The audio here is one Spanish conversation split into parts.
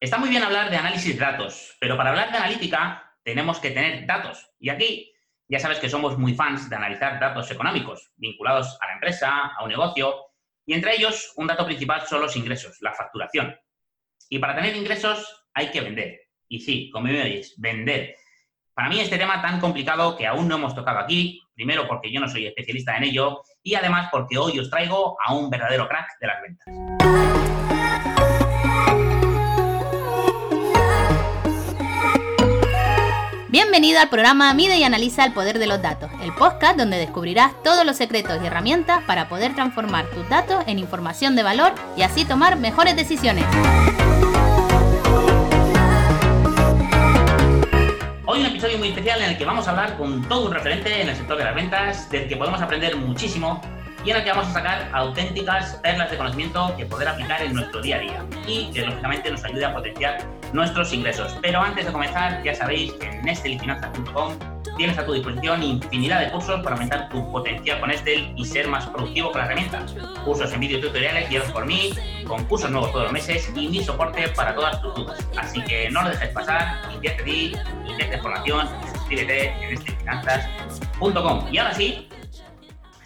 Está muy bien hablar de análisis de datos, pero para hablar de analítica tenemos que tener datos. Y aquí ya sabes que somos muy fans de analizar datos económicos vinculados a la empresa, a un negocio, y entre ellos un dato principal son los ingresos, la facturación. Y para tener ingresos hay que vender. Y sí, como me oís, vender. Para mí este tema tan complicado que aún no hemos tocado aquí, primero porque yo no soy especialista en ello y además porque hoy os traigo a un verdadero crack de las ventas. Bienvenido al programa Mide y Analiza el Poder de los Datos, el podcast donde descubrirás todos los secretos y herramientas para poder transformar tus datos en información de valor y así tomar mejores decisiones. Hoy un episodio muy especial en el que vamos a hablar con todo un referente en el sector de las ventas, del que podemos aprender muchísimo en el que vamos a sacar auténticas perlas de conocimiento que poder aplicar en nuestro día a día y que lógicamente nos ayude a potenciar nuestros ingresos. Pero antes de comenzar, ya sabéis que en estelifinanzas.com tienes a tu disposición infinidad de cursos para aumentar tu potencial con Estel y ser más productivo con la herramienta. Cursos en vídeo tutoriales guiados por mí, con cursos nuevos todos los meses y mi soporte para todas tus dudas. Así que no lo dejes pasar, invierte ti, invierte formación y suscríbete en estelifinanzas.com. Y ahora sí,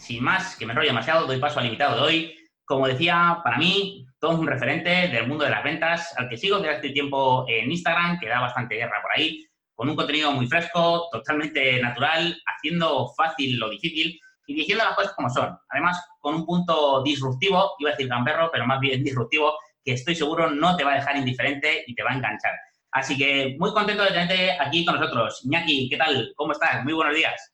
sin más, que me enrollo demasiado, doy paso al invitado de hoy. Como decía, para mí, todo un referente del mundo de las ventas, al que sigo desde hace tiempo en Instagram, que da bastante guerra por ahí, con un contenido muy fresco, totalmente natural, haciendo fácil lo difícil y diciendo las cosas como son. Además, con un punto disruptivo, iba a decir gamberro, pero más bien disruptivo, que estoy seguro no te va a dejar indiferente y te va a enganchar. Así que muy contento de tenerte aquí con nosotros. Iñaki, ¿qué tal? ¿Cómo estás? Muy buenos días.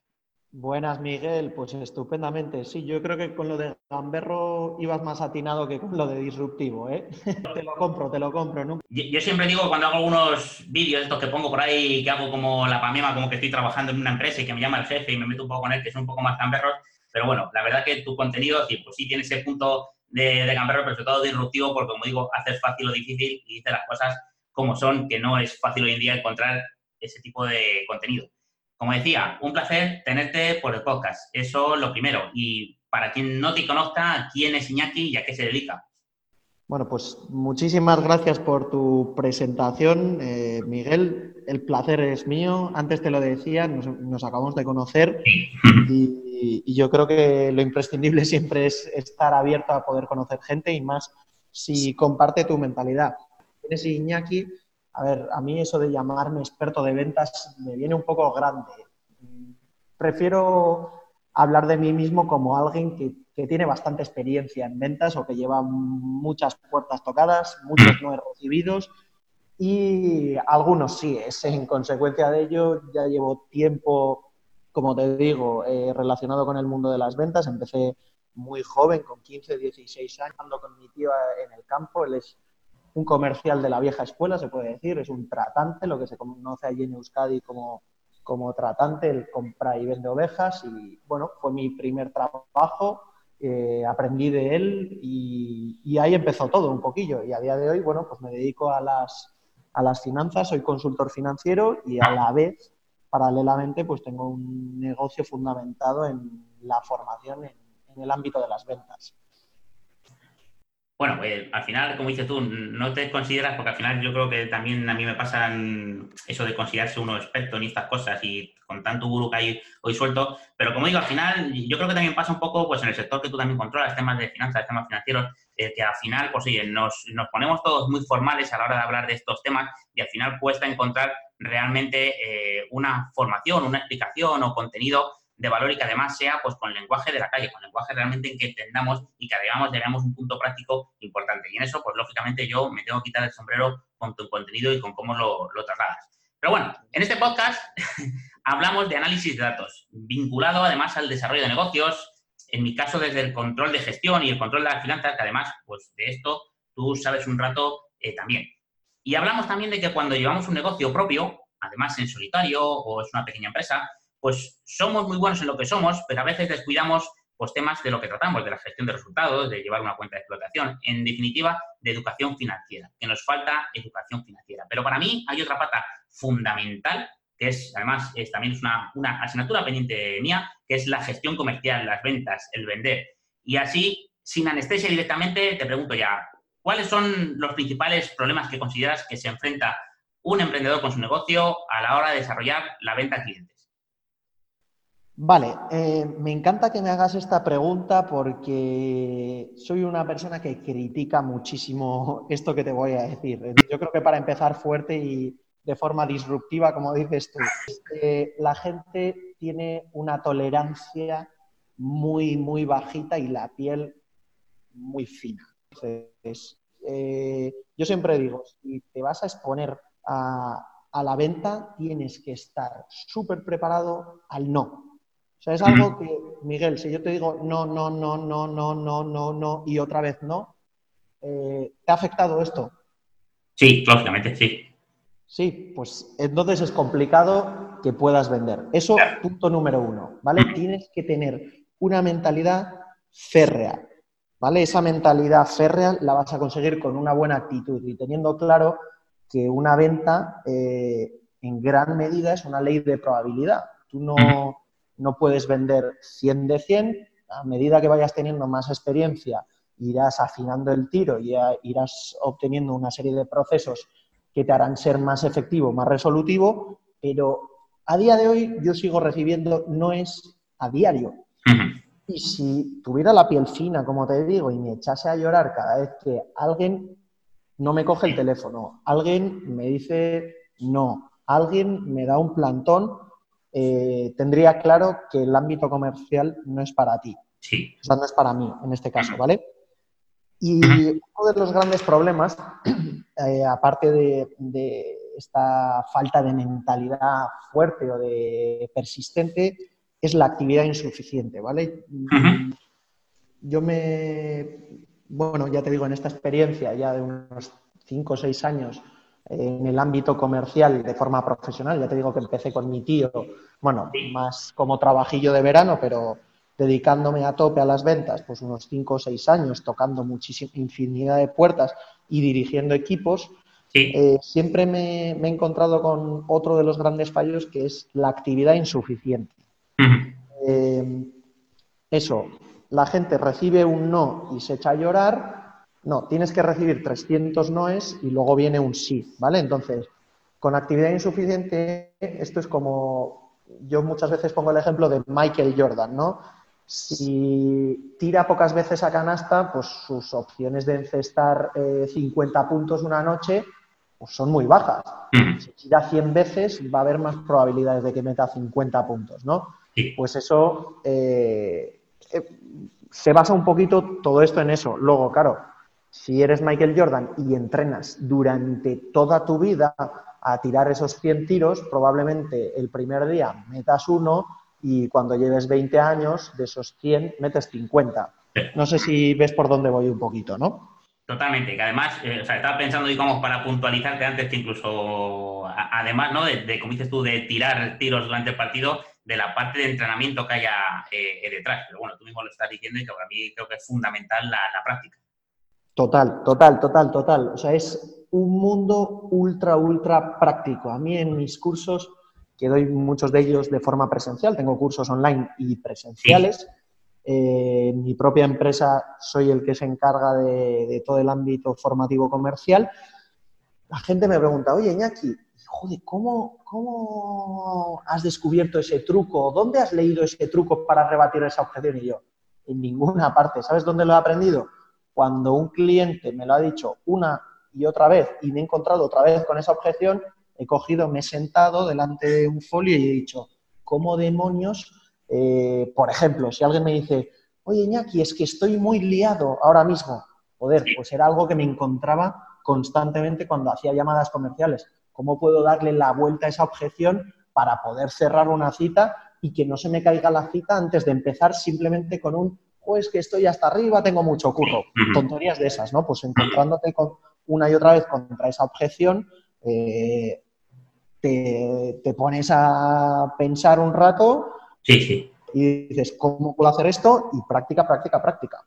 Buenas, Miguel. Pues estupendamente. Sí, yo creo que con lo de Gamberro ibas más atinado que con lo de disruptivo, ¿eh? te lo compro, te lo compro. ¿no? Yo, siempre digo cuando hago algunos vídeos estos que pongo por ahí, que hago como la pamema, como que estoy trabajando en una empresa y que me llama el jefe y me meto un poco con él, que son un poco más gamberros. Pero bueno, la verdad que tu contenido, sí, pues sí tiene ese punto de, gamberro, pero sobre todo disruptivo, porque como digo, haces fácil o difícil y dices las cosas como son, que no es fácil hoy en día encontrar ese tipo de contenido. Como decía, un placer tenerte por el podcast. Eso lo primero. Y para quien no te conozca, ¿quién es Iñaki y a qué se dedica? Bueno, pues muchísimas gracias por tu presentación, eh, Miguel. El placer es mío. Antes te lo decía, nos, acabamos de conocer y, y, yo creo que lo imprescindible siempre es estar abierto a poder conocer gente y más si comparte tu mentalidad. Tienes Iñaki a ver, a mí eso de llamarme experto de ventas me viene un poco grande. Prefiero hablar de mí mismo como alguien que, tiene bastante experiencia en ventas o que lleva muchas puertas tocadas, muchos no he recibidos y algunos sí. Es en consecuencia de ello, ya llevo tiempo, como te digo, eh, relacionado con el mundo de las ventas. Empecé muy joven, con 15, 16 años, ando con mi tío en el campo. Él es un comercial de la vieja escuela, se puede decir, es un tratante, lo que se conoce allí en Euskadi como, como tratante, el compra y vende ovejas y bueno, fue mi primer trabajo, eh, aprendí de él y, ahí empezó todo un poquillo y a día de hoy, bueno, pues me dedico a las, a las finanzas, soy consultor financiero y a la vez, paralelamente, pues tengo un negocio fundamentado en la formación en el ámbito de las ventas. Bueno, pues al final, como dices tú, no te consideras, porque al final yo creo que también a mí me pasa eso de considerarse uno experto en estas cosas y con tanto gurú que hay hoy suelto, pero como digo, al final yo creo que también pasa un poco pues en el sector que tú también controlas, temas de finanzas, temas financieros, eh, que al final, pues oye, nos, nos ponemos todos muy formales a la hora de hablar de estos temas y al final cuesta encontrar realmente eh, una formación, una explicación o contenido de valor y que además sea pues con lenguaje de la calle, con lenguaje realmente en que entendamos y que además llegamos un punto práctico importante. Y en eso, pues lógicamente yo me tengo que quitar el sombrero con tu contenido y con cómo lo, lo trasladas. Pero bueno, en este podcast hablamos de análisis de datos, vinculado además al desarrollo de negocios, en mi caso desde el control de gestión y el control de las finanzas, que además, pues de esto tú sabes un rato eh, también. Y hablamos también de que cuando llevamos un negocio propio, además en solitario o es una pequeña empresa, pues somos muy buenos en lo que somos, pero a veces descuidamos pues, temas de lo que tratamos, de la gestión de resultados, de llevar una cuenta de explotación, en definitiva, de educación financiera, que nos falta educación financiera. Pero para mí hay otra pata fundamental, que es, además, es, también es una, una asignatura pendiente mía, que es la gestión comercial, las ventas, el vender. Y así, sin anestesia directamente, te pregunto ya, ¿cuáles son los principales problemas que consideras que se enfrenta un emprendedor con su negocio a la hora de desarrollar la venta a clientes? Vale, eh, me encanta que me hagas esta pregunta porque soy una persona que critica muchísimo esto que te voy a decir. Yo creo que para empezar fuerte y de forma disruptiva, como dices tú, la gente tiene una tolerancia muy, muy bajita y la piel muy fina. Entonces, eh, yo siempre digo, si te vas a exponer a, a la venta, tienes que estar súper preparado al no o sea, es algo que, Miguel, si yo te digo no, no, no, no, no, no, no, no y otra vez no, eh, ¿te ha afectado esto? Sí, lógicamente, sí. Sí, pues entonces es complicado que puedas vender. Eso, punto número uno, ¿vale? Tienes que tener una mentalidad férrea, ¿vale? Esa mentalidad férrea la vas a conseguir con una buena actitud y teniendo claro que una venta eh, en gran medida es una ley de probabilidad. Tú no no puedes vender 100 de 100, a medida que vayas teniendo más experiencia, irás afinando el tiro y irás obteniendo una serie de procesos que te harán ser más efectivo, más resolutivo, pero a día de hoy yo sigo recibiendo no es a diario. Y si tuviera la piel fina, como te digo, y me echase a llorar cada vez que alguien no me coge el teléfono, alguien me dice no, alguien me da un plantón, eh, tendría claro que el ámbito comercial no es para ti. Sí. O sea, no es para mí en este caso, ¿vale? Y uno de los grandes problemas, eh, aparte de, esta falta de mentalidad fuerte o de persistente, es la actividad insuficiente, ¿vale? Yo me, bueno, ya te digo, en esta experiencia ya de unos 5 o 6 años, en el ámbito comercial de forma profesional. Ya te digo que empecé con mi tío, bueno, más como trabajillo de verano, pero dedicándome a tope a las ventas, pues unos cinco o seis años, tocando muchísima infinidad de puertas y dirigiendo equipos, eh, siempre me, he encontrado con otro de los grandes fallos que es la actividad insuficiente. Eh, eso, la gente recibe un no y se echa a llorar no, tienes que recibir 300 noes y luego viene un sí, ¿vale? Entonces, con actividad insuficiente, esto es como, yo muchas veces pongo el ejemplo de Michael Jordan, ¿no? Si tira pocas veces a canasta, pues sus opciones de encestar 50 eh, puntos una noche pues son muy bajas. Si tira 100 veces, va a haber más probabilidades de que meta 50 puntos, ¿no? Pues eso eh, eh, se basa un poquito todo esto en eso. Luego, claro, si eres Michael Jordan y entrenas durante toda tu vida a tirar esos 100 tiros, probablemente el primer día metas uno y cuando lleves 20 años, de esos 100 metes 50. No sé si ves por dónde voy un poquito, ¿no? Totalmente, que además, eh, o sea, estaba pensando, digamos, para puntualizarte antes que incluso, además, ¿no? De, como dices tú, de tirar tiros durante el partido, de la parte de entrenamiento que haya eh, detrás. Pero bueno, tú mismo lo estás diciendo y que para mí creo que es fundamental la práctica. Total, total, total, total. O sea, es un mundo ultra, ultra práctico. A mí en mis cursos, que doy muchos de ellos de forma presencial, tengo cursos online y presenciales. Eh, en mi propia empresa soy el que se encarga de, todo el ámbito formativo comercial. La gente me pregunta, oye, Iñaki, joder, ¿cómo, ¿cómo has descubierto ese truco? ¿Dónde has leído ese truco para rebatir esa objeción? Y yo, en ninguna parte. ¿Sabes dónde lo he aprendido? Cuando un cliente me lo ha dicho una y otra vez y me he encontrado otra vez con esa objeción, he cogido, me he sentado delante de un folio y he dicho, ¿cómo demonios? Eh, por ejemplo, si alguien me dice, oye Iñaki, es que estoy muy liado ahora mismo, joder, pues era algo que me encontraba constantemente cuando hacía llamadas comerciales. ¿Cómo puedo darle la vuelta a esa objeción para poder cerrar una cita y que no se me caiga la cita antes de empezar simplemente con un pues que estoy hasta arriba, tengo mucho curro. Tonterías de esas, ¿no? Pues encontrándote con una y otra vez contra esa objeción, eh, te, pones a pensar un rato sí, y dices, ¿cómo puedo hacer esto? Y práctica, práctica, práctica.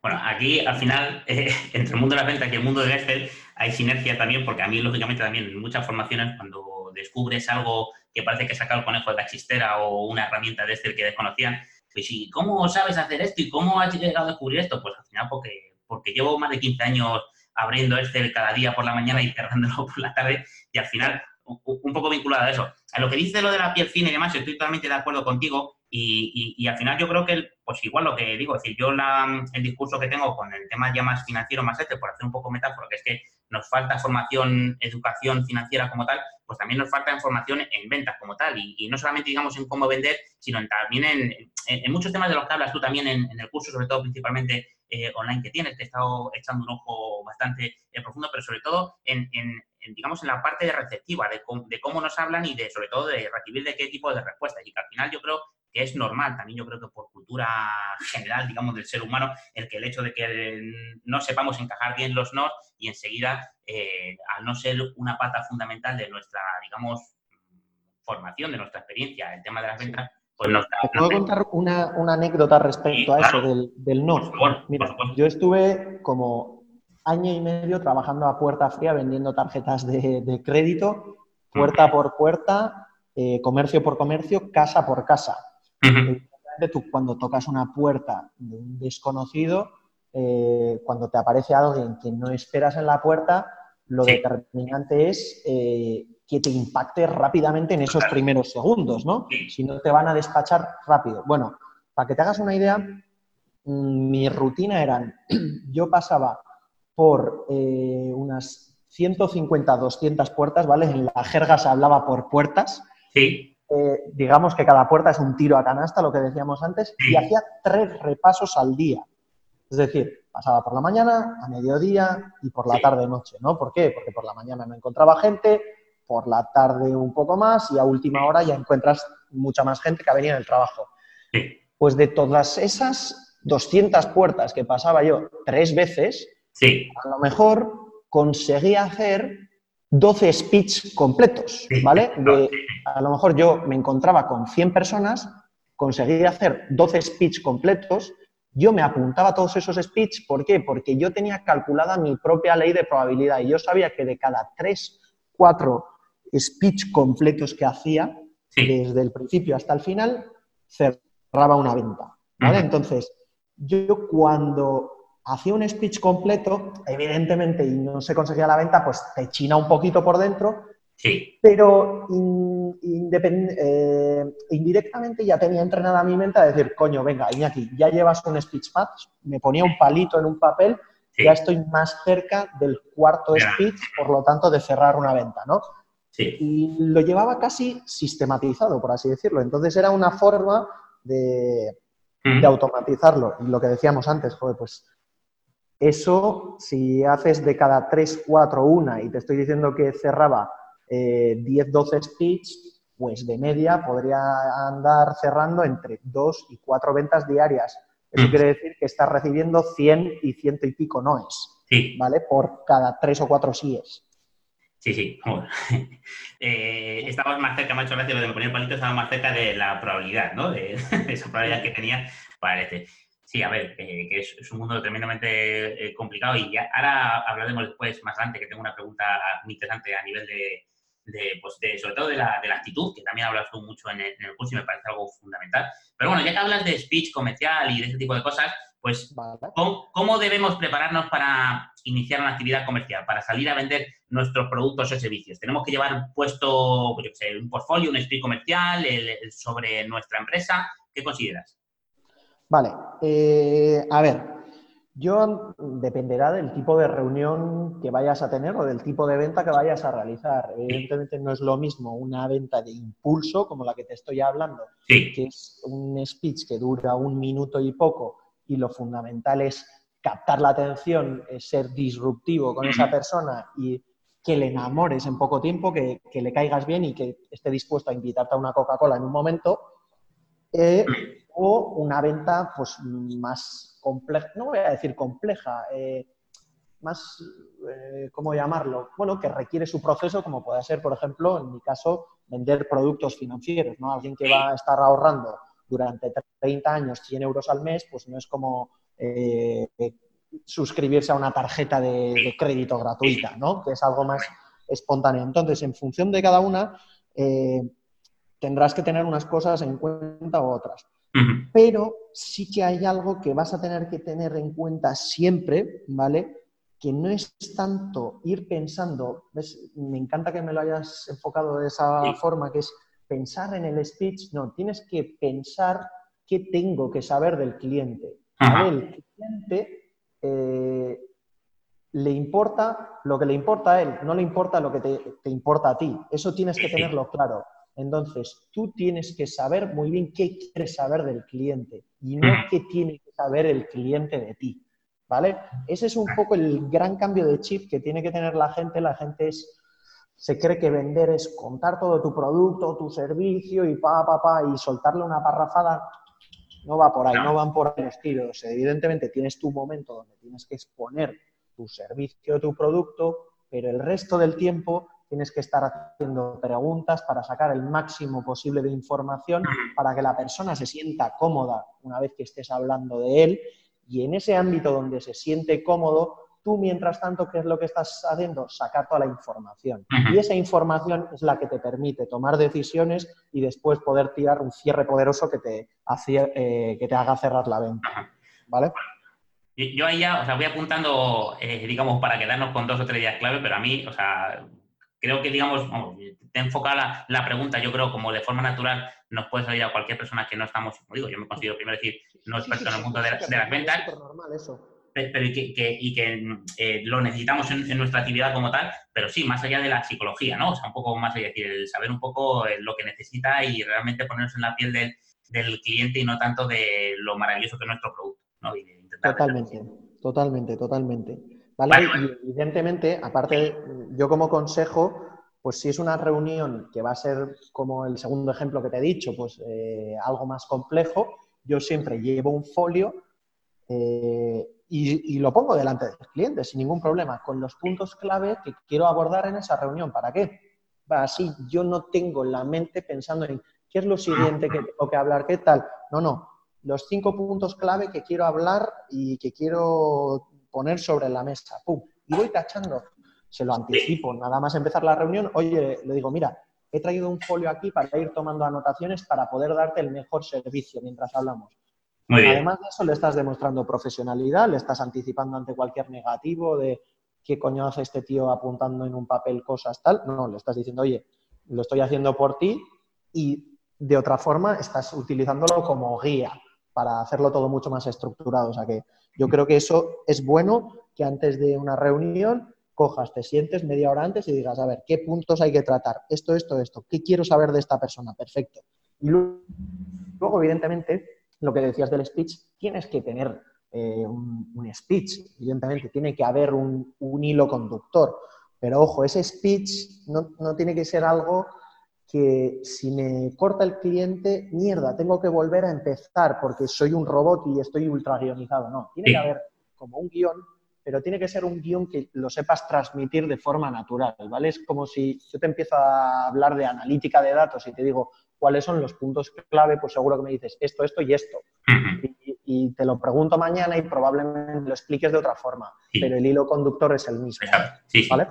Bueno, aquí al final, eh, entre el mundo de las ventas y el mundo del Excel, hay sinergia también, porque a mí, lógicamente, también en muchas formaciones, cuando descubres algo que parece que saca el conejo de la chistera o una herramienta de Excel que desconocían, pues ¿y cómo sabes hacer esto y cómo has llegado a descubrir esto? Pues al final porque, porque llevo más de 15 años abriendo Excel cada día por la mañana y cerrándolo por la tarde y al final un poco vinculado a eso. A lo que dice lo de la piel fina y demás, estoy totalmente de acuerdo contigo y, y, al final yo creo que, pues igual lo que digo, es decir, yo la, el discurso que tengo con el tema ya más financiero, más este, por hacer un poco metáfora, que es que nos falta formación, educación financiera como tal, pues también nos falta información en ventas como tal. Y, no solamente, digamos, en cómo vender, sino también en, en, muchos temas de los que hablas tú también en, el curso, sobre todo principalmente eh, online que tienes, que he estado echando un ojo bastante eh, profundo, pero sobre todo en, digamos, en la parte receptiva, de, de, cómo nos hablan y de, sobre todo, de recibir de qué tipo de respuestas. Y que al final yo creo que es normal, también yo creo que por cultura general, digamos, del ser humano, el que el hecho de que no sepamos encajar bien los no y enseguida, eh, al no ser una pata fundamental de nuestra, digamos, formación, de nuestra experiencia, el tema de las ventas, pues nos ¿Te puedo contar una, anécdota respecto a eso del, no? Mira, yo estuve como año y medio trabajando a puerta fría vendiendo tarjetas de, crédito, puerta por puerta, eh, comercio por comercio, casa por casa tú cuando tocas una puerta de un desconocido, eh, cuando te aparece alguien que no esperas en la puerta, lo determinante es eh, que te impacte rápidamente en esos primeros segundos, ¿no? Si no te van a despachar rápido. Bueno, para que te hagas una idea, mm, mi rutina era, yo pasaba por eh, unas 150, 200 puertas, ¿vale? En la jerga se hablaba por puertas. Sí. Eh, digamos que cada puerta es un tiro a canasta, lo que decíamos antes, y hacía tres repasos al día. Es decir, pasaba por la mañana, a mediodía y por la tarde-noche, ¿no? ¿Por qué? Porque por la mañana no encontraba gente, por la tarde un poco más y a última hora ya encuentras mucha más gente que ha venido del trabajo. Pues de todas esas 200 puertas que pasaba yo tres veces, a lo mejor conseguí hacer 12 speech completos, ¿vale? a lo mejor yo me encontraba con 100 personas, conseguí hacer 12 speech completos, yo me apuntaba todos esos speech, ¿por qué? Porque yo tenía calculada mi propia ley de probabilidad y yo sabía que de cada 3, 4 speech completos que hacía, desde el principio hasta el final, cerraba una venta, ¿vale? Entonces, yo cuando hacía un speech completo, evidentemente, y no se conseguía la venta, pues te china un poquito por dentro, sí. pero eh, indirectamente ya tenía entrenada mi mente a decir, coño, venga, Iñaki, ya llevas un speech match, me ponía un palito en un papel, ya estoy más cerca del cuarto speech, por lo tanto, de cerrar una venta, ¿no? Sí. Y lo llevaba casi sistematizado, por así decirlo. Entonces era una forma de, de automatizarlo. Y lo que decíamos antes, joder, pues eso, si haces de cada 3, 4, 1 y te estoy diciendo que cerraba 10, eh, 12 speech, pues de media podría andar cerrando entre 2 y 4 ventas diarias. Eso mm. quiere decir que estás recibiendo 100 y ciento y pico noes, sí. ¿vale? Por cada 3 o 4 síes. Sí, sí. eh, estabas más cerca, macho, gracias, de poner el palito, estaba más cerca de la probabilidad, ¿no? De, esa probabilidad que tenía para este. Sí, a ver, eh, que es, un mundo tremendamente eh, complicado y ya, ahora hablaremos después, más adelante, que tengo una pregunta muy interesante a nivel de, pues de sobre todo de la, de la, actitud, que también hablas tú mucho en el, curso y me parece algo fundamental. Pero bueno, ya que hablas de speech comercial y de ese tipo de cosas, pues ¿cómo, debemos prepararnos para iniciar una actividad comercial, para salir a vender nuestros productos o servicios? ¿Tenemos que llevar puesto pues un portfolio, un speech comercial sobre nuestra empresa? ¿Qué consideras? Vale, eh, a ver, yo dependerá del tipo de reunión que vayas a tener o del tipo de venta que vayas a realizar. Evidentemente no es lo mismo una venta de impulso como la que te estoy hablando, que es un speech que dura un minuto y poco y lo fundamental es captar la atención, ser disruptivo con esa persona y que le enamores en poco tiempo, que, le caigas bien y que esté dispuesto a invitarte a una Coca-Cola en un momento. Eh, o una venta pues más compleja, no voy a decir compleja, eh, más eh, ¿cómo llamarlo? Bueno, que requiere su proceso, como puede ser, por ejemplo, en mi caso, vender productos financieros, ¿no? Alguien que va a estar ahorrando durante 30 años 100 euros al mes, pues no es como eh, suscribirse a una tarjeta de, crédito gratuita, ¿no? Que es algo más espontáneo. Entonces, en función de cada una, tendrás que tener unas cosas en cuenta u otras. Pero sí que hay algo que vas a tener que tener en cuenta siempre, ¿vale? Que no es tanto ir pensando, me encanta que me lo hayas enfocado de esa forma, que es pensar en el speech, no, tienes que pensar qué tengo que saber del cliente. El cliente eh, le importa lo que le importa a él, no le importa lo que te, importa a ti. Eso tienes que tenerlo claro. Entonces, tú tienes que saber muy bien qué quieres saber del cliente y no qué tiene que saber el cliente de ti. ¿Vale? Ese es un poco el gran cambio de chip que tiene que tener la gente. La gente es, se cree que vender es contar todo tu producto, tu servicio y pa, pa, pa, y soltarle una parrafada no va por ahí, no, van por ahí los tiros. Evidentemente tienes tu momento donde tienes que exponer tu servicio, tu producto, pero el resto del tiempo tienes que estar haciendo preguntas para sacar el máximo posible de información para que la persona se sienta cómoda una vez que estés hablando de él y en ese ámbito donde se siente cómodo, Tú, mientras tanto, ¿qué es lo que estás haciendo? Sacar toda la información. Y esa información es la que te permite tomar decisiones y después poder tirar un cierre poderoso que te, eh, que te haga cerrar la venta. ¿Vale? Yo ahí ya, o sea, voy apuntando, eh, digamos, para quedarnos con dos o tres días clave, pero a mí, o sea, creo que, digamos, te enfoca la, la, pregunta, yo creo, como de forma natural nos puede salir a cualquier persona que no estamos, como digo, yo me considero primero decir, no experto en el mundo de, de las ventas. Es normal eso pero y que, y que eh, lo necesitamos en, nuestra actividad como tal, pero sí, más allá de la psicología, ¿no? O sea, un poco más allá, decir, el saber un poco eh, lo que necesita y realmente ponernos en la piel del, del cliente y no tanto de lo maravilloso que es nuestro producto, ¿no? totalmente, totalmente, totalmente. ¿Vale? Y evidentemente, aparte, yo como consejo, pues si es una reunión que va a ser como el segundo ejemplo que te he dicho, pues eh, algo más complejo, yo siempre llevo un folio eh, y, lo pongo delante del cliente sin ningún problema, con los puntos clave que quiero abordar en esa reunión. ¿Para qué? Así yo no tengo la mente pensando en qué es lo siguiente que tengo que hablar, qué tal. No, no. Los cinco puntos clave que quiero hablar y que quiero poner sobre la mesa. ¡Pum! Y voy tachando. Se lo anticipo. Nada más empezar la reunión, oye, le digo, mira, he traído un folio aquí para ir tomando anotaciones para poder darte el mejor servicio mientras hablamos. Además de eso, le estás demostrando profesionalidad, le estás anticipando ante cualquier negativo de qué coño hace este tío apuntando en un papel cosas tal. No, le estás diciendo, oye, lo estoy haciendo por ti y de otra forma estás utilizándolo como guía para hacerlo todo mucho más estructurado. O sea que yo creo que eso es bueno que antes de una reunión cojas, te sientes media hora antes y digas, a ver, ¿qué puntos hay que tratar? Esto, esto, esto. ¿Qué quiero saber de esta persona? Perfecto. Y luego, evidentemente, lo que decías del speech, tienes que tener eh, un, speech, evidentemente, tiene que haber un, hilo conductor. Pero ojo, ese speech no, tiene que ser algo que si me corta el cliente, mierda, tengo que volver a empezar porque soy un robot y estoy ultra guionizado. No, tiene que haber como un guion, pero tiene que ser un guion que lo sepas transmitir de forma natural, ¿vale? Es como si yo te empiezo a hablar de analítica de datos y te digo, cuáles son los puntos clave, pues seguro que me dices esto, esto y esto. y, te lo pregunto mañana y probablemente lo expliques de otra forma, pero el hilo conductor es el mismo. Sí, ¿Vale?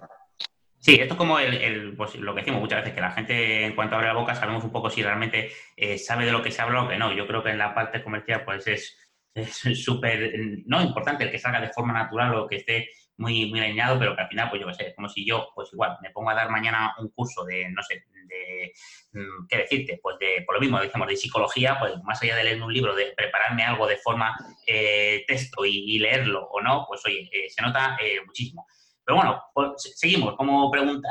Sí, esto es como el, pues, lo que decimos muchas veces, que la gente en cuanto abre la boca sabemos un poco si realmente eh, sabe de lo que se habla o que no. Yo creo que en la parte comercial pues es súper, no importante el que salga de forma natural o que esté muy, muy alineado, pero que al final, pues yo qué sé, como si yo, pues igual, me pongo a dar mañana un curso de, no sé, de, mm, ¿qué decirte? Pues de, por lo mismo, decimos, de psicología, pues más allá de leer un libro, de prepararme algo de forma eh, texto y, leerlo o no, pues oye, eh, se nota eh, muchísimo. Pero bueno, pues, seguimos. Como pregunta,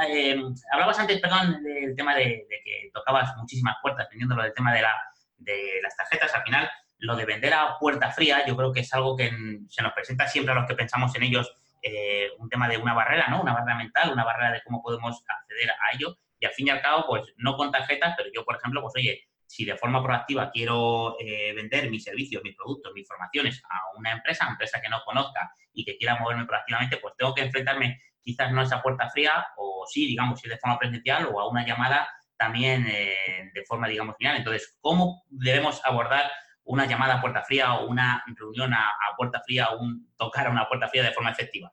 hablabas antes, perdón, del tema de, que tocabas muchísimas puertas, teniendo lo del tema de, la, de las tarjetas. Al final, lo de vender a puerta fría, yo creo que es algo que se nos presenta siempre a los que pensamos en ellos eh, un tema de una barrera, ¿no? Una barrera mental, una barrera de cómo podemos acceder a ello. Y al fin y al cabo, pues no con tarjetas, pero yo, por ejemplo, pues oye, si de forma proactiva quiero eh, vender mis servicios, mis productos, mis formaciones a una empresa, empresa que no conozca y que quiera moverme proactivamente, pues tengo que enfrentarme quizás no a esa puerta fría o sí, digamos, si de forma presencial o a una llamada también eh, de forma, digamos, final. Entonces, ¿cómo debemos abordar una llamada a puerta fría o una reunión a, puerta fría o un tocar a una puerta fría de forma efectiva?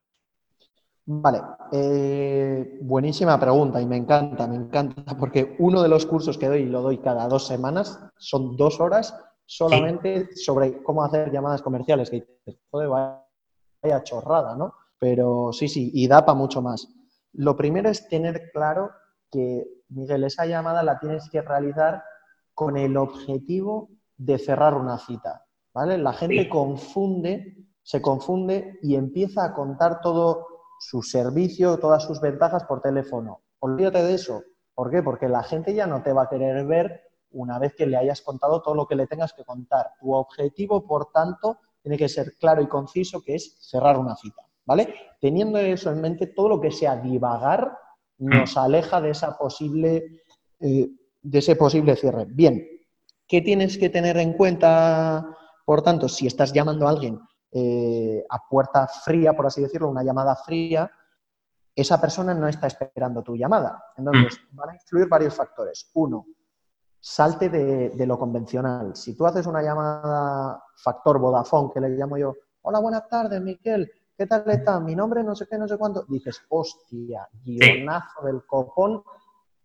Vale, eh, buenísima pregunta y me encanta, me encanta, porque uno de los cursos que doy, y lo doy cada dos semanas, son dos horas solamente sobre cómo hacer llamadas comerciales, que joder, vaya chorrada, ¿no? Pero sí, sí, y da para mucho más. Lo primero es tener claro que, Miguel, esa llamada la tienes que realizar con el objetivo de cerrar una cita, ¿vale? La gente confunde, se confunde y empieza a contar todo su servicio, todas sus ventajas por teléfono. Olvídate de eso. ¿Por qué? Porque la gente ya no te va a querer ver una vez que le hayas contado todo lo que le tengas que contar. Tu objetivo, por tanto, tiene que ser claro y conciso, que es cerrar una cita. ¿Vale? Teniendo eso en mente, todo lo que sea divagar nos aleja de esa posible, eh, de ese posible cierre. Bien, ¿qué tienes que tener en cuenta, por tanto, si estás llamando a alguien eh, a puerta fría, por así decirlo, una llamada fría, esa persona no está esperando tu llamada. Entonces, mm. van a influir varios factores. Uno, salte de, lo convencional. Si tú haces una llamada factor Vodafone, que le llamo yo, hola, buenas tardes, Miquel, ¿qué tal está? Mi nombre no sé qué, no sé cuánto. Dices, hostia, guionazo del copón,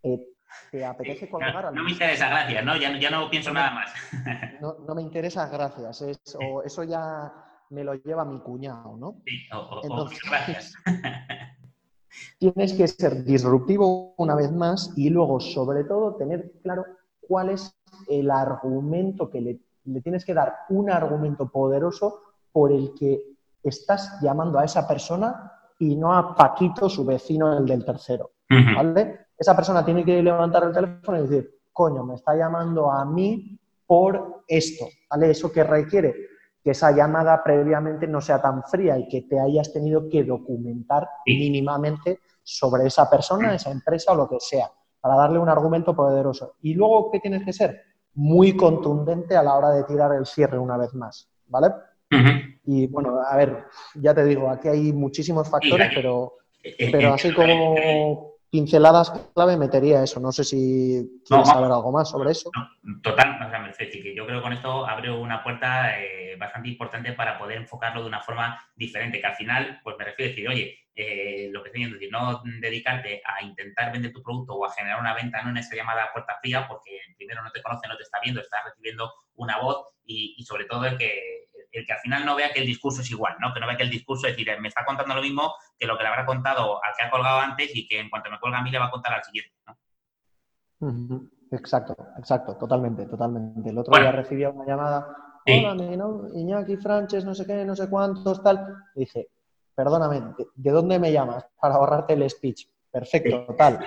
eh, ¿Te apetece colgar? No, me interesa, gracias, ¿no? Ya, no pienso nada más. No, me interesa, gracias. Eso ya me lo lleva mi cuñado, ¿no? Sí, Entonces, gracias. tienes que ser disruptivo una vez más y luego, sobre todo, tener claro cuál es el argumento que le, le tienes que dar, un argumento poderoso por el que estás llamando a esa persona y no a Paquito, su vecino, el del tercero. ¿vale? Esa persona tiene que levantar el teléfono y decir, coño, me está llamando a mí por esto. ¿vale? Eso que requiere que esa llamada previamente no sea tan fría y que te hayas tenido que documentar mínimamente sobre esa persona, esa empresa o lo que sea, para darle un argumento poderoso. Y luego, ¿qué tienes que ser? Muy contundente a la hora de tirar el cierre una vez más, ¿vale? Y bueno, a ver, ya te digo, aquí hay muchísimos factores, pero, eh, eh, pero así como pinceladas clave metería eso. No sé si quieres saber algo más sobre eso. total, o sea, que yo creo que con esto abre una puerta eh, bastante importante para poder enfocarlo de una forma diferente, que al final, pues me refiero a decir, oye, eh, lo que estoy diciendo, decir, no dedicarte a intentar vender tu producto o a generar una venta no en esa llamada puerta fría, porque primero no te conoce, no te está viendo, estás recibiendo una voz y, y sobre todo el que el que al final no vea que el discurso es igual, ¿no? Que no vea que el discurso es decir, me está contando lo mismo que lo que le habrá contado al que ha colgado antes y que en cuanto me cuelga a mí le va a contar al siguiente, ¿no? Exacto, exacto, totalmente, totalmente. El otro día recibí una llamada, hola, ¿no? Iñaki Franches, no sé qué, no sé cuántos, tal. dije, perdóname, ¿de, dónde me llamas? Para ahorrarte el speech. Perfecto, total.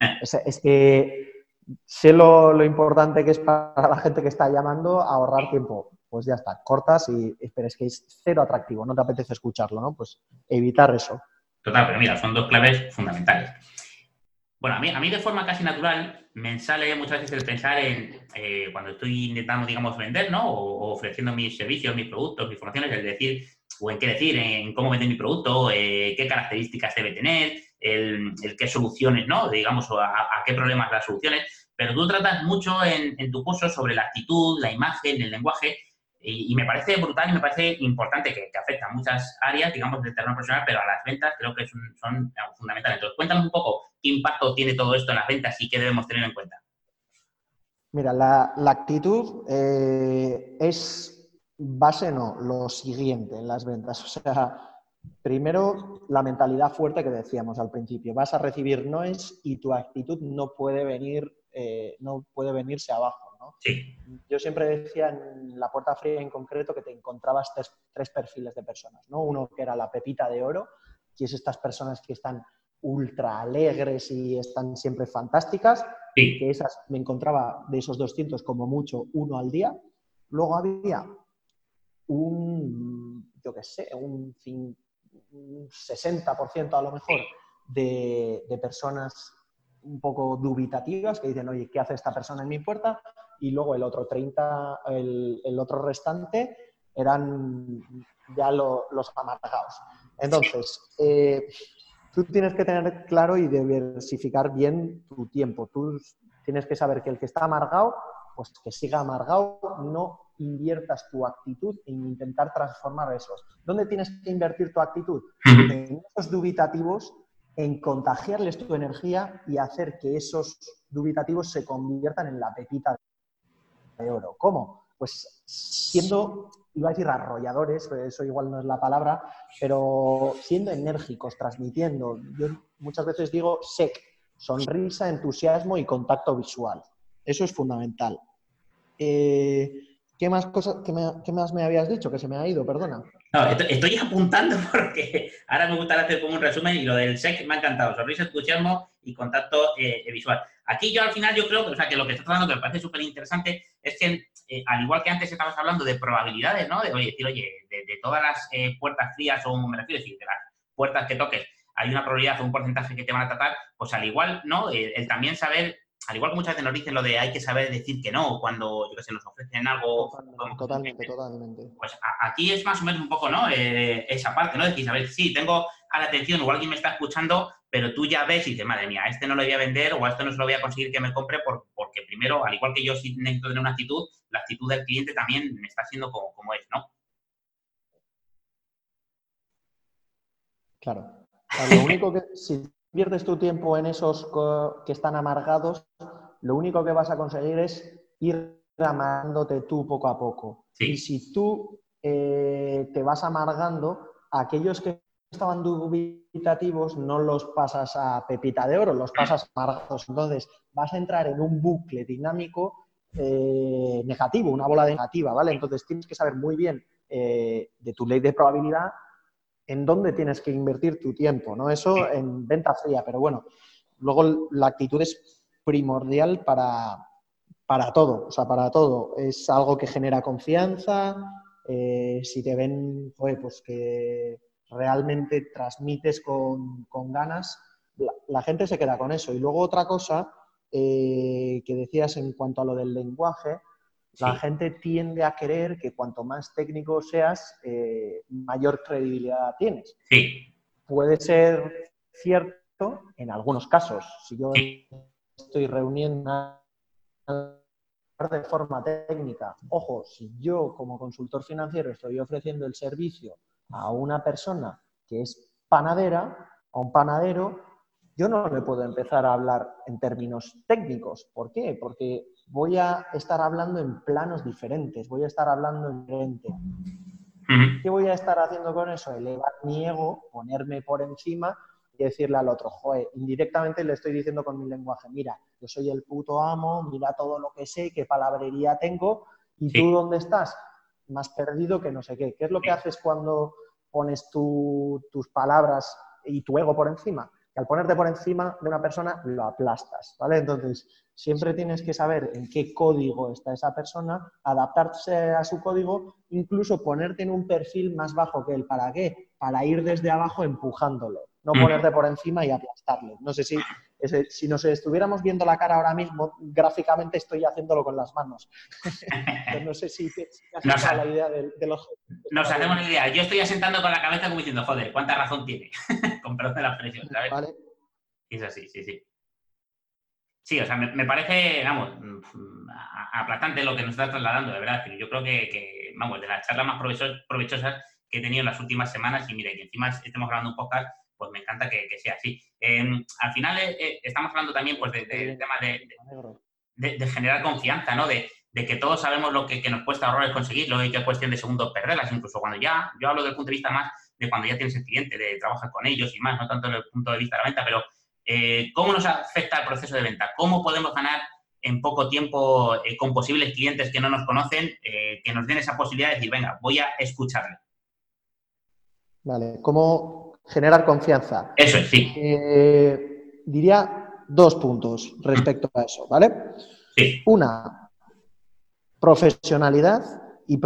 Es, que sé lo, lo, importante que es para la gente que está llamando ahorrar tiempo pues ya está, cortas y esperes que es cero atractivo, no te apetece escucharlo, ¿no? Pues evitar eso. Total, pero mira, son dos claves fundamentales. Bueno, a mí, a mí de forma casi natural me sale muchas veces el pensar en eh, cuando estoy intentando, digamos, vender, ¿no? O, ofreciendo mis servicios, mis productos, mis formaciones, el decir, o en qué decir, en cómo vender mi producto, eh, qué características debe tener, el, qué soluciones, ¿no? Digamos, a, a, qué problemas las soluciones. Pero tú tratas mucho en, en tu curso sobre la actitud, la imagen, el lenguaje, y, me parece brutal y me parece importante que, afecta a muchas áreas, digamos, del terreno profesional, pero a las ventas creo que son, fundamentales. Entonces, cuéntanos un poco qué impacto tiene todo esto en las ventas y qué debemos tener en cuenta. Mira, la, actitud eh, es base, no, lo siguiente en las ventas. O sea, primero la mentalidad fuerte que decíamos al principio. Vas a recibir noes y tu actitud no puede venir, eh, no puede venirse abajo. Yo siempre decía en la puerta fría en concreto que te encontrabas tres, perfiles de personas, ¿no? Uno que era la pepita de oro, que es estas personas que están ultra alegres y están siempre fantásticas, que esas me encontraba de esos 200 como mucho uno al día. Luego había un, yo qué sé, un, 60% a lo mejor de, de, personas un poco dubitativas que dicen, oye, ¿qué hace esta persona en mi puerta? Y luego el otro 30, el, otro restante eran ya los amargados. Entonces, eh, tú tienes que tener claro y diversificar bien tu tiempo. Tú tienes que saber que el que está amargado, pues que siga amargado, no inviertas tu actitud en intentar transformar eso. ¿Dónde tienes que invertir tu actitud? En esos dubitativos, en contagiarles tu energía y hacer que esos dubitativos se conviertan en la pepita de oro. ¿Cómo? Pues siendo, iba a decir arrolladores, eso igual no es la palabra, pero siendo enérgicos, transmitiendo. Yo muchas veces digo SEC, sonrisa, entusiasmo y contacto visual. Eso es fundamental. Eh, ¿Qué más cosas, qué, más me habías dicho que se me ha ido? Perdona. estoy, apuntando porque ahora me gustaría hacer como un resumen y lo del SEC me ha encantado. Sonrisa, entusiasmo y contacto eh, visual. Aquí yo al final yo creo que, o sea, que lo que estás hablando que me parece súper interesante es que eh, al igual que antes estabas hablando de probabilidades, ¿no? De, oye, decir, oye, de, todas las eh, puertas frías o me refiero decir, de las puertas que toques, hay una probabilidad o un porcentaje que te van a tratar, pues al igual, ¿no? el también saber al igual que muchas veces nos dicen lo de hay que saber decir que no cuando, yo que sé, nos ofrecen algo. Totalmente, totalmente, Pues aquí es más o menos un poco, ¿no? Eh, esa parte, ¿no? Decir, a ver, sí, tengo a la atención, igual alguien me está escuchando, pero tú ya ves y dices, madre mía, a este no lo voy a vender o a este no se lo voy a conseguir que me compre porque primero, al igual que yo sí necesito tener una actitud, la actitud del cliente también me está haciendo como, como es, ¿no? Claro. lo único que, si pierdes tu tiempo en esos que están amargados, lo único que vas a conseguir es ir amargándote tú poco a poco. Y si tú eh, te vas amargando, aquellos que estaban dubitativos no los pasas a pepita de oro, los pasas amargados. Entonces vas a entrar en un bucle dinámico eh, negativo, una bola negativa, ¿vale? Entonces tienes que saber muy bien eh, de tu ley de probabilidad en dónde tienes que invertir tu tiempo, ¿no? Eso en venta fría, pero bueno, luego la actitud es primordial para, para todo, o sea, para todo. Es algo que genera confianza, eh, si te ven, pues que realmente transmites con, ganas, la, gente se queda con eso. Y luego otra cosa eh, que decías en cuanto a lo del lenguaje, la gente tiende a creer que cuanto más técnico seas, eh, mayor credibilidad tienes. Sí. Puede ser cierto en algunos casos. Si yo estoy reuniendo de forma técnica, ojo, si yo como consultor financiero estoy ofreciendo el servicio a una persona que es panadera, a un panadero, yo no le puedo empezar a hablar en términos técnicos. ¿Por qué? Porque voy a estar hablando en planos diferentes, voy a estar hablando en diferente. ¿Qué voy a estar haciendo con eso? Elevar mi ego, ponerme por encima y decirle al otro, joder, indirectamente le estoy diciendo con mi lenguaje, mira, yo soy el puto amo, mira todo lo que sé, qué palabrería tengo, y tú dónde estás, más perdido que no sé qué. ¿Qué es lo que haces cuando pones tus palabras y tu ego por encima? al ponerte por encima de una persona lo aplastas, ¿vale? Entonces, siempre tienes que saber en qué código está esa persona, adaptarse a su código, incluso ponerte en un perfil más bajo que él. ¿Para qué? Para ir desde abajo empujándolo, no ponerte por encima y aplastarle. No sé si, si nos estuviéramos viendo la cara ahora mismo, gráficamente estoy haciéndolo con las manos. no sé si te, la idea de, los... Nos hacemos la idea. Yo estoy asentando con la cabeza como diciendo, joder, ¿cuánta razón tiene? con perdón de la expresión, ¿sabes? Vale. Es así, sí, sí. Sí, o sea, me, parece, vamos, aplastante lo que nos está trasladando, de verdad. Yo creo que, vamos, de las charlas más provechosas que he tenido en las últimas semanas, y mire, que encima estemos grabando un podcast, pues me encanta que, sea así. Em, al final eh, eh, estamos hablando también pues, del de, tema de, generar confianza, ¿no? De, que todos sabemos lo que, nos cuesta horrores conseguirlo y que es cuestión de segundos perderlas, incluso cuando ya, yo hablo del punto de vista más de cuando ya tienes el cliente, de trabajar con ellos y más, no tanto desde el punto de vista de la venta, pero eh, ¿cómo nos afecta el proceso de venta? ¿Cómo podemos ganar en poco tiempo con posibles clientes que no nos conocen, que nos den esa posibilidad de decir, venga, voy a escucharle? Vale, ¿cómo, generar confianza. Eso es, sí. Eh, diría dos puntos respecto a eso, ¿vale? Sí. Una, profesionalidad y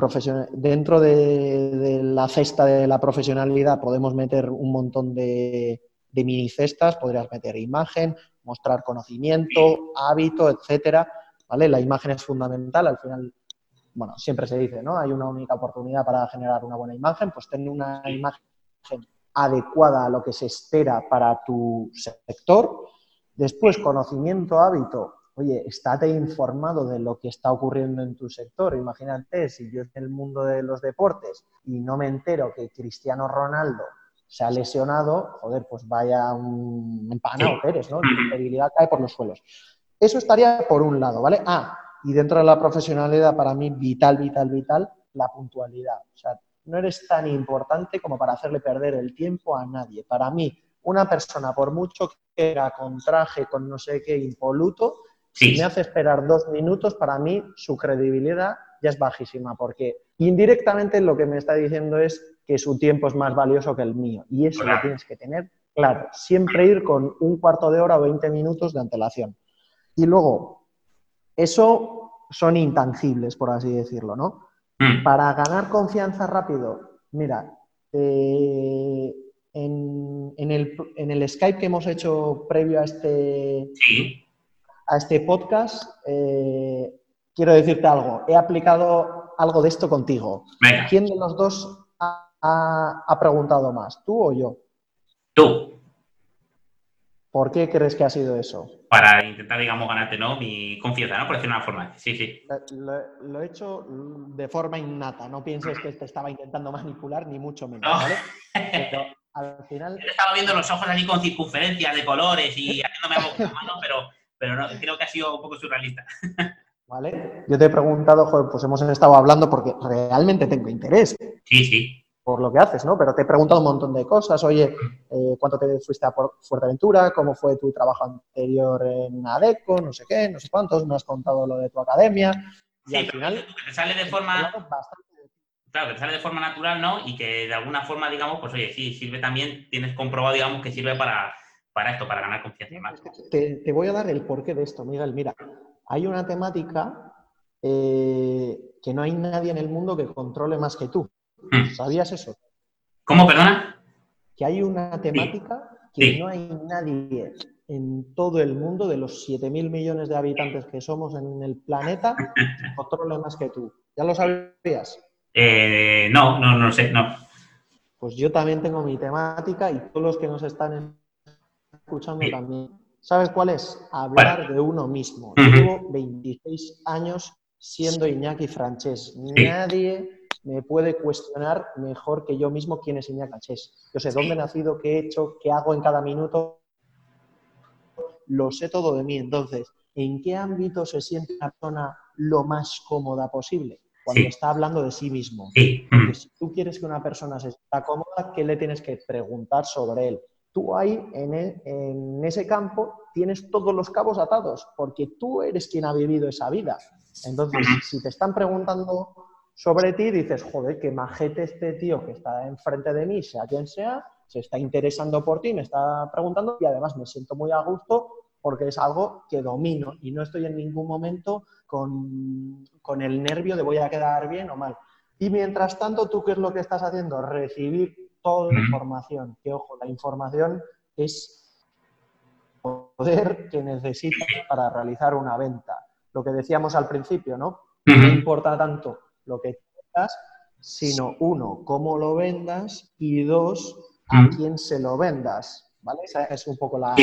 dentro de, la cesta de la profesionalidad podemos meter un montón de, de mini cestas, podrías meter imagen, mostrar conocimiento, hábito, etcétera. ¿vale? La imagen es fundamental, al final, bueno, siempre se dice, ¿no? Hay una única oportunidad para generar una buena imagen, pues tener una imagen adecuada a lo que se espera para tu sector. Después, conocimiento, hábito. Oye, estate informado de lo que está ocurriendo en tu sector. Imagínate, si yo en el mundo de los deportes y no me entero que Cristiano Ronaldo se ha lesionado, joder, pues vaya un empanado que eres, ¿no? La credibilidad cae por los suelos. Eso estaría por un lado, ¿vale? Ah, y dentro de la profesionalidad, para mí, vital, vital, vital, la puntualidad. O sea, no eres tan importante como para hacerle perder el tiempo a nadie. Para mí, una persona, por mucho que era con traje, con no sé qué, impoluto, si me hace esperar dos minutos, para mí su credibilidad ya es bajísima, porque indirectamente lo que me está diciendo es que su tiempo es más valioso que el mío. Y eso lo tienes que tener claro. Siempre ir con un cuarto de hora o 20 minutos de antelación. Y luego, eso son intangibles, por así decirlo, ¿no? Mm. Para ganar confianza rápido, mira, eh, en, el, Skype que hemos hecho previo a este, a este podcast, eh, quiero decirte algo. He aplicado algo de esto contigo. ¿Quién de los dos ha, ha, preguntado más, tú o yo? Tú. ¿Por qué crees que ha sido eso? Para intentar, digamos, ganarte, ¿no? Mi confianza, ¿no? Por decirlo de una forma. Sí, sí. Lo, he hecho de forma innata. No pienses que te estaba intentando manipular, ni mucho menos, ¿vale? Pero al final... Te estaba viendo los ojos así con circunferencias de colores y haciéndome algo con la mano, pero, pero no, creo que ha sido un poco surrealista. ¿Vale? Yo te he preguntado, joder, pues hemos estado hablando porque realmente tengo interés. Sí, sí por lo que haces, ¿no? Pero te he preguntado un montón de cosas. Oye, eh, ¿cuánto te fuiste a Fuerteventura? ¿Cómo fue tu trabajo anterior en ADECO? No sé qué, no sé cuántos. Me has contado lo de tu academia. Y sí, al final... Que te sale de forma... Claro, que te sale de forma natural, ¿no? Y que de alguna forma, digamos, pues oye, sí, sirve también, tienes comprobado, digamos, que sirve para, para esto, para ganar confianza. Más. Te, te voy a dar el porqué de esto, Miguel. Mira, hay una temática eh, que no hay nadie en el mundo que controle más que tú. Hmm. ¿Sabías eso? ¿Cómo, perdona? Que hay una temática que no hay nadie en todo el mundo, de los 7.000 millones de habitantes que somos en el planeta, que controle más que tú. ¿Ya lo sabías? Eh, no, no, no sé, no. Pues yo también tengo mi temática y todos los que nos están escuchando también. ¿Sabes cuál es? Hablar de uno mismo. Llevo 26 años siendo Iñaki Franches. Nadie me puede cuestionar mejor que yo mismo quién es Iñaki Franches. Yo sé dónde he nacido, qué he hecho, qué hago en cada minuto. Lo sé todo de mí. Entonces, ¿en qué ámbito se siente una persona lo más cómoda posible? Cuando está hablando de sí mismo. Porque si tú quieres que una persona se sienta cómoda, ¿qué le tienes que preguntar sobre él? Tú ahí, en, e, en ese campo, tienes todos los cabos atados, porque tú eres quien ha vivido esa vida. Entonces, si te están preguntando sobre ti, dices, joder, qué majete este tío que está enfrente de mí, sea quien sea, se está interesando por ti, me está preguntando y además me siento muy a gusto porque es algo que domino y no estoy en ningún momento con, con el nervio de voy a quedar bien o mal. Y mientras tanto, ¿tú qué es lo que estás haciendo? Recibir toda la información. Que ojo, la información es poder que necesitas para realizar una venta. Lo que decíamos al principio, ¿no? No importa tanto lo que vendas, sino uno, cómo lo vendas y dos, a quién se lo vendas. ¿Vale? Esa es un poco la,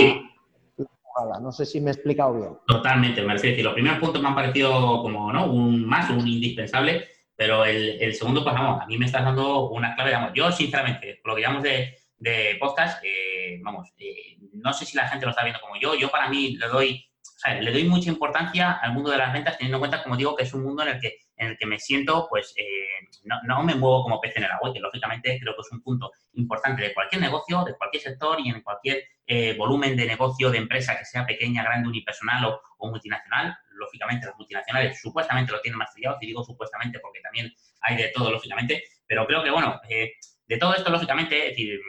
jugada. No sé si me he explicado bien. Totalmente, me decir, los primeros puntos me han parecido como, ¿no? Un más, un indispensable, pero el, segundo, pues vamos, a mí me estás dando una clave, digamos, yo sinceramente, lo que llamamos de, de podcast, eh, vamos, eh, no sé si la gente lo está viendo como yo, yo para mí le doy le doy mucha importancia al mundo de las ventas, teniendo en cuenta, como digo, que es un mundo en el que, en el que me siento, pues, eh, no, me muevo como pez en el agua, que lógicamente creo que es un punto importante de cualquier negocio, de cualquier sector y en cualquier eh, volumen de negocio, de empresa, que sea pequeña, grande, unipersonal o, multinacional. Lógicamente, las multinacionales supuestamente lo tienen más trillado, y digo supuestamente porque también hay de todo, lógicamente, pero creo que, bueno, eh, de todo esto, lógicamente, es decir,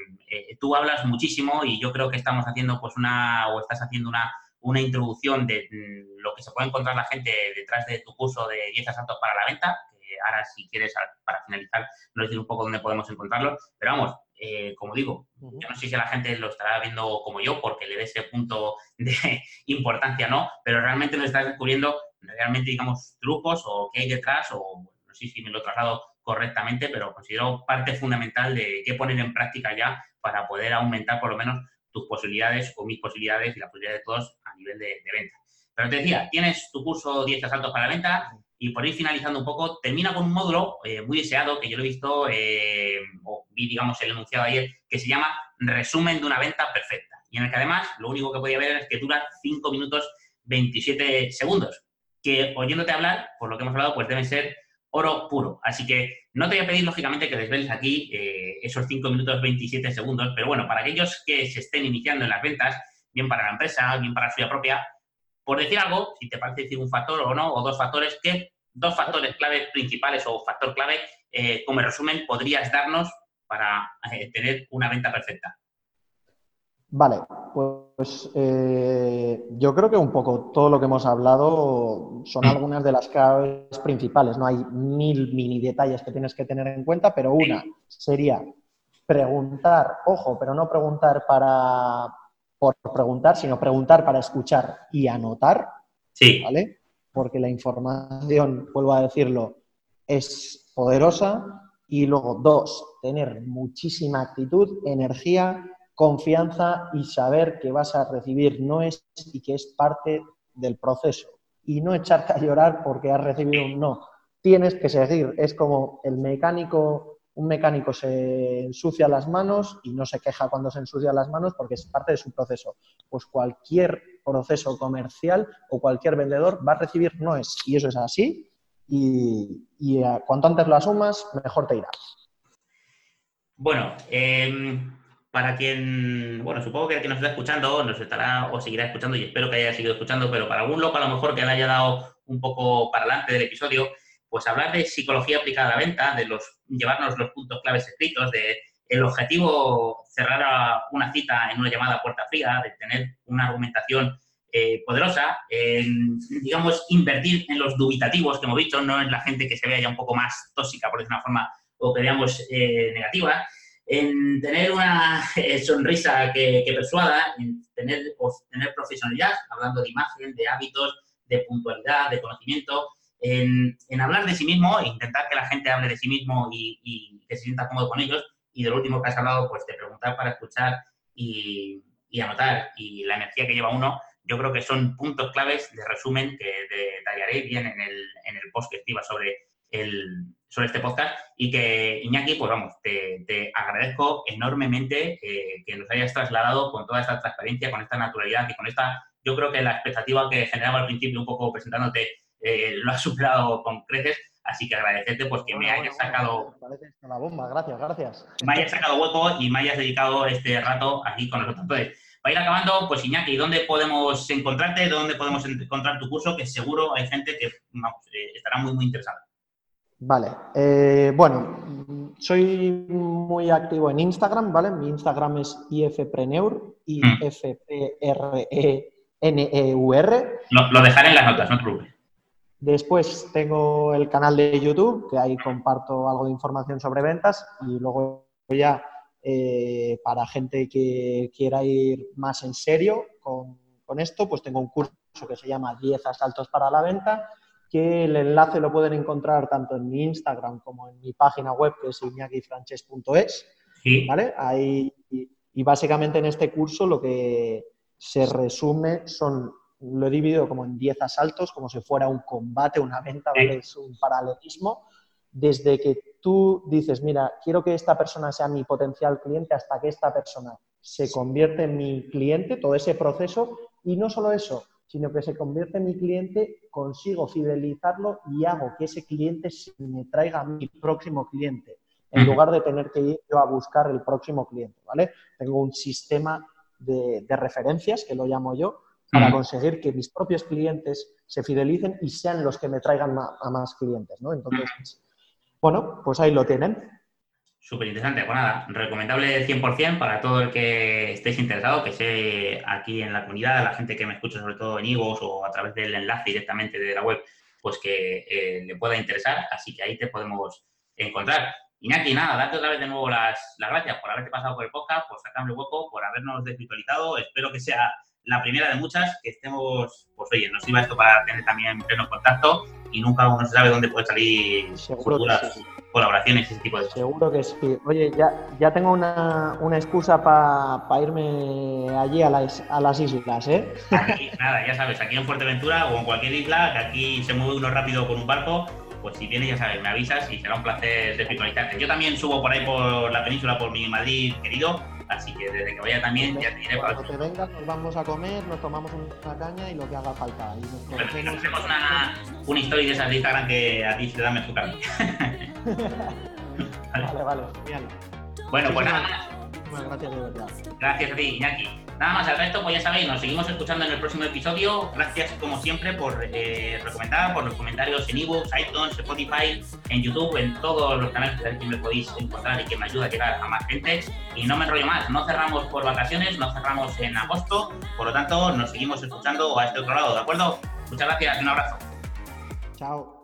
tú hablas muchísimo y yo creo que estamos haciendo, pues, una, o estás haciendo una una introducción de mm, lo que se puede encontrar la gente detrás de tu curso de 10 asaltos para la venta, ahora, si quieres, para finalizar, nos decir un poco dónde podemos encontrarlo. Pero vamos, eh, como digo, yo no sé si la gente lo estará viendo como yo, porque le dé ese punto de importancia, ¿no? Pero realmente nos está descubriendo realmente, digamos, trucos o qué hay detrás, o no sé si me lo he trazado correctamente, pero considero parte fundamental de qué poner en práctica ya para poder aumentar por lo menos tus posibilidades o mis posibilidades y la posibilidad de todos a nivel de, venta. Pero te decía, tienes tu curso 10 asaltos para la venta y por ir finalizando un poco, termina con un módulo eh, muy deseado que yo lo he visto, eh, o vi, digamos, el enunciado ayer, que se llama Resumen de una venta perfecta. Y en el que además lo único que podía ver es que dura 5 minutos 27 segundos, que oyéndote hablar, por lo que hemos hablado, pues deben ser oro puro. Así que no te voy a pedir, lógicamente, que desveles aquí eh, esos 5 minutos 27 segundos, pero bueno, para aquellos que se estén iniciando en las ventas, bien para la empresa, bien para la suya propia, por decir algo, si te parece decir un factor o no, o dos factores, ¿qué dos factores clave principales o factor clave, eh, como resumen, podrías darnos para eh, tener una venta perfecta? Vale, pues eh, yo creo que un poco todo lo que hemos hablado son algunas de las claves principales. No hay mil mini detalles que tienes que tener en cuenta, pero una sería preguntar, ojo, pero no preguntar para por preguntar, sino preguntar para escuchar y anotar. Sí. ¿Vale? Porque la información, vuelvo a decirlo, es poderosa. Y luego, dos, tener muchísima actitud, energía confianza y saber que vas a recibir no es y que es parte del proceso. Y no echarte a llorar porque has recibido un no. Tienes que seguir. Es como el mecánico, un mecánico se ensucia las manos y no se queja cuando se ensucia las manos porque es parte de su proceso. Pues cualquier proceso comercial o cualquier vendedor va a recibir no es. Y eso es así. Y, y cuanto antes lo asumas, mejor te irá. Bueno, eh, para quien, bueno, supongo que el que nos está escuchando nos estará o seguirá escuchando y espero que haya seguido escuchando, pero para algún loco a lo mejor que le haya dado un poco para adelante del episodio, pues hablar de psicología aplicada a la venta, de los llevarnos los puntos claves escritos, de el objetivo cerrar una cita en una llamada puerta fría, de tener una argumentación eh, poderosa, digamos, invertir en los dubitativos que hemos visto, no en la gente que se vea ya un poco más tóxica, por decir una forma, o que veamos eh, negativa, en tener una eh, sonrisa que, persuada, en tener, profesionalidad, hablando de imagen, de hábitos, de puntualidad, de conocimiento, en, hablar de sí mismo, e intentar que la gente hable de sí mismo y, que se sienta cómodo con ellos. Y de lo último que has hablado, pues de preguntar para escuchar y, anotar. Y la energía que lleva uno, yo creo que son puntos claves de resumen que detallaré bien en el, en el post que escriba sobre el, sobre este podcast y que, Iñaki, pues vamos, te, agradezco enormemente eh, que nos hayas trasladado con toda esta transparencia, con esta naturalidad y con esta, yo creo que la expectativa que generaba al principio un poco presentándote eh, lo has superado con creces, así que agradecerte pues que me hayas sacado... la bomba, gracias, gracias. Me hayas sacado hueco y me hayas dedicado este rato aquí con nosotros. Entonces, para ir acabando, pues Iñaki, ¿dónde podemos encontrarte? ¿Dónde podemos encontrar tu curso? Que seguro hay gente que vamos, eh, estará muy, muy interesada. Vale, eh, bueno, soy muy activo en Instagram, ¿vale? Mi Instagram es ifpreneur, i f p r e n e u r Lo, dejaré en las notas, no te preocupes. Después tengo el canal de YouTube, que ahí comparto algo de información sobre ventas y luego ya eh, para gente que quiera ir más en serio con, con esto, pues tengo un curso que se llama 10 asaltos para la venta que el enlace lo pueden encontrar tanto en mi Instagram como en mi página web, que es iñakifranches.es. ¿vale? Ahí, y, básicamente en este curso lo que se resume son, lo he dividido como en 10 asaltos, como si fuera un combate, una venta, ¿vale? es un paralelismo. Desde que tú dices, mira, quiero que esta persona sea mi potencial cliente hasta que esta persona se convierte en mi cliente, todo ese proceso, y no solo eso, sino que se convierte en mi cliente, consigo fidelizarlo y hago que ese cliente me traiga a mi próximo cliente, en lugar de tener que ir yo a buscar el próximo cliente, ¿vale? Tengo un sistema de, referencias, que lo llamo yo, para conseguir que mis propios clientes se fidelicen y sean los que me traigan a más clientes, ¿no? Entonces, bueno, pues ahí lo tienen. Súper interesante. Pues nada, recomendable 100% para todo el que estéis interesado, que sé aquí en la comunidad, la gente que me escucha sobre todo en Ivos o a través del enlace directamente de la web, pues que eh, le pueda interesar, así que ahí te podemos encontrar. Iñaki, nada, darte otra vez de nuevo las, las gracias por haberte pasado por el podcast, por sacarme hueco, por habernos desvirtualizado. Espero que sea la primera de muchas, que estemos, pues oye, nos sirva esto para tener también pleno contacto y nunca uno se sabe dónde puede salir futuras colaboraciones y ese tipo de cosas. Seguro que sí. Oye, ya, ya tengo una, una excusa para irme allí a las, a las islas, ¿eh? Aquí, nada, ya sabes, aquí en Fuerteventura o en cualquier isla, que aquí se mueve uno rápido con un barco, pues si vienes, ya sabes, me avisas y será un placer desvirtualizarte. Yo también subo por ahí por la península, por mi Madrid querido, Así que desde que vaya también ya te diré Cuando te vengas, nos vamos a comer, nos tomamos una caña y lo que haga falta. Y nos hacemos una, una historia de esas de Instagram que a ti te da mejor vale. vale, vale, genial. Bueno, pues nada gracias de verdad. Gracias a ti, Iñaki. Nada más, al resto, pues ya sabéis, nos seguimos escuchando en el próximo episodio. Gracias, como siempre, por eh, recomendar, por los comentarios en ebooks, iTunes, Spotify, en YouTube, en todos los canales que me podéis encontrar y que me ayuda a llegar a más gente. Y no me enrollo más, no cerramos por vacaciones, no cerramos en agosto, por lo tanto, nos seguimos escuchando a este otro lado, ¿de acuerdo? Muchas gracias, un abrazo. Chao.